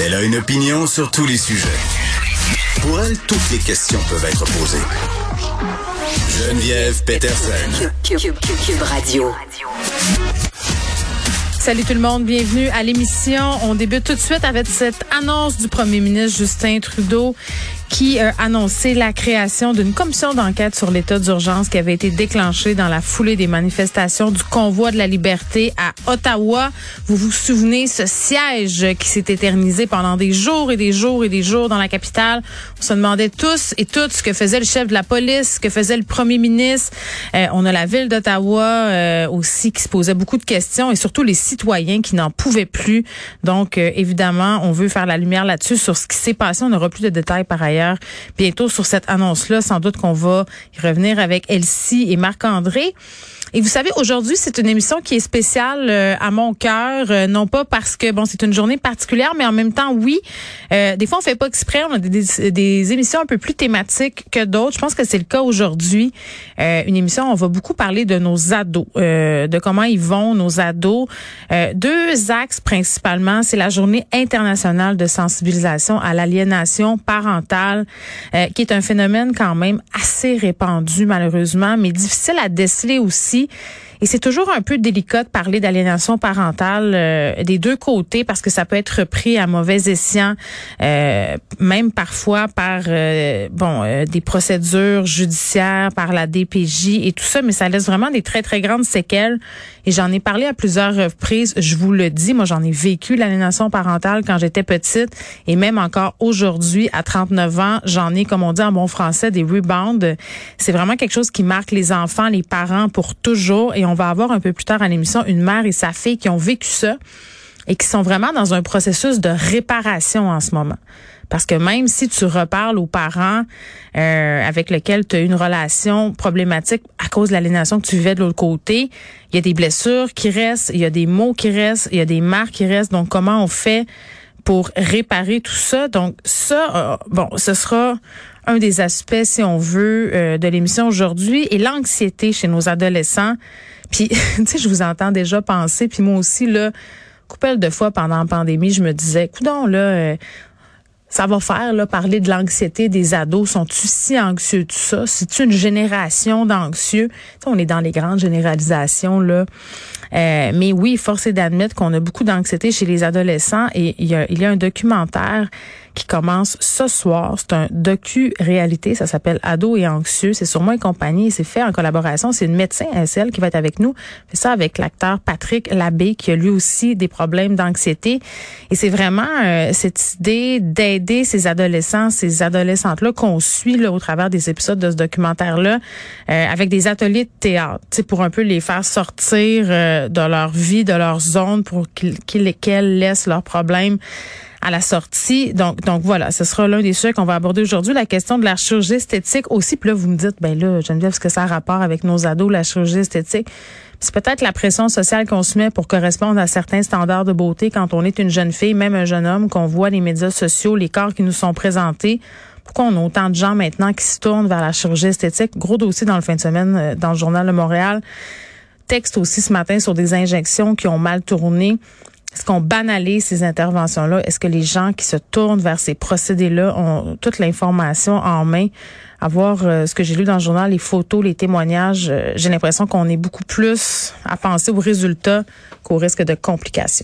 Elle a une opinion sur tous les sujets. Pour elle, toutes les questions peuvent être posées. Geneviève Peterson. Cube, Radio. Salut tout le monde, bienvenue à l'émission. On débute tout de suite avec cette annonce du premier ministre Justin Trudeau qui a annoncé la création d'une commission d'enquête sur l'état d'urgence qui avait été déclenchée dans la foulée des manifestations du convoi de la liberté à Ottawa. Vous vous souvenez ce siège qui s'est éternisé pendant des jours et des jours et des jours dans la capitale. On se demandait tous et toutes ce que faisait le chef de la police, ce que faisait le premier ministre. Euh, on a la ville d'Ottawa euh, aussi qui se posait beaucoup de questions et surtout les citoyens qui n'en pouvaient plus. Donc euh, évidemment, on veut faire la lumière là-dessus sur ce qui s'est passé. On n'aura plus de détails par ailleurs bientôt sur cette annonce-là. Sans doute qu'on va y revenir avec Elsie et Marc-André. Et vous savez, aujourd'hui, c'est une émission qui est spéciale euh, à mon cœur, euh, non pas parce que bon, c'est une journée particulière, mais en même temps, oui. Euh, des fois, on fait pas exprès. On a des, des, émissions un peu plus thématiques que d'autres. Je pense que c'est le cas aujourd'hui. une émission, on va beaucoup parler de nos ados, de comment ils vont nos ados. deux axes principalement, c'est la journée internationale de sensibilisation à l'aliénation parentale, qui est un phénomène quand même assez répandu malheureusement, mais difficile à déceler aussi et c'est toujours un peu délicat de parler d'aliénation parentale euh, des deux côtés parce que ça peut être pris à mauvais escient, euh, même parfois par euh, bon des procédures judiciaires, par la DPJ et tout ça, mais ça laisse vraiment des très très grandes séquelles. Et j'en ai parlé à plusieurs reprises. Je vous le dis, moi j'en ai vécu l'aliénation parentale quand j'étais petite et même encore aujourd'hui à 39 ans, j'en ai comme on dit en bon français des rebounds. C'est vraiment quelque chose qui marque les enfants, les parents pour toujours et on va avoir un peu plus tard à l'émission une mère et sa fille qui ont vécu ça et qui sont vraiment dans un processus de réparation en ce moment. Parce que même si tu reparles aux parents euh, avec lesquels tu as une relation problématique à cause de l'aliénation que tu vivais de l'autre côté, il y a des blessures qui restent, il y a des mots qui restent, il y a des marques qui restent. Donc, comment on fait pour réparer tout ça? Donc, ça, euh, bon, ce sera un des aspects, si on veut, euh, de l'émission aujourd'hui. Et l'anxiété chez nos adolescents. Puis, tu sais, je vous entends déjà penser, puis moi aussi, là, coupelle de fois pendant la pandémie, je me disais, coudon, là, euh, ça va faire là, parler de l'anxiété des ados. Sont-ils si anxieux tout ça? C'est une génération d'anxieux? on est dans les grandes généralisations là. Euh, mais oui, force est d'admettre qu'on a beaucoup d'anxiété chez les adolescents et il y a, il y a un documentaire qui commence ce soir. C'est un docu-réalité. Ça s'appelle Ado et anxieux. C'est sur moi et compagnie. C'est fait en collaboration. C'est une médecin, celle qui va être avec nous. C'est ça avec l'acteur Patrick Labbé, qui a lui aussi des problèmes d'anxiété. Et c'est vraiment euh, cette idée d'aider ces adolescents, ces adolescentes-là qu'on suit là, au travers des épisodes de ce documentaire-là, euh, avec des ateliers de théâtre, pour un peu les faire sortir euh, de leur vie, de leur zone, pour qu'ils qu'elles laissent leurs problèmes à la sortie. Donc, donc voilà, ce sera l'un des sujets qu'on va aborder aujourd'hui. La question de la chirurgie esthétique aussi. Puis là, vous me dites, ben là, Geneviève, est-ce que ça a rapport avec nos ados, la chirurgie esthétique? C'est peut-être la pression sociale qu'on se met pour correspondre à certains standards de beauté quand on est une jeune fille, même un jeune homme, qu'on voit les médias sociaux, les corps qui nous sont présentés. Pourquoi on a autant de gens maintenant qui se tournent vers la chirurgie esthétique? Gros dossier dans le fin de semaine euh, dans le journal de Montréal. Texte aussi ce matin sur des injections qui ont mal tourné. Est-ce qu'on banalise ces interventions-là? Est-ce que les gens qui se tournent vers ces procédés-là ont toute l'information en main? À voir euh, ce que j'ai lu dans le journal, les photos, les témoignages, euh, j'ai l'impression qu'on est beaucoup plus à penser aux résultats qu'au risque de complications.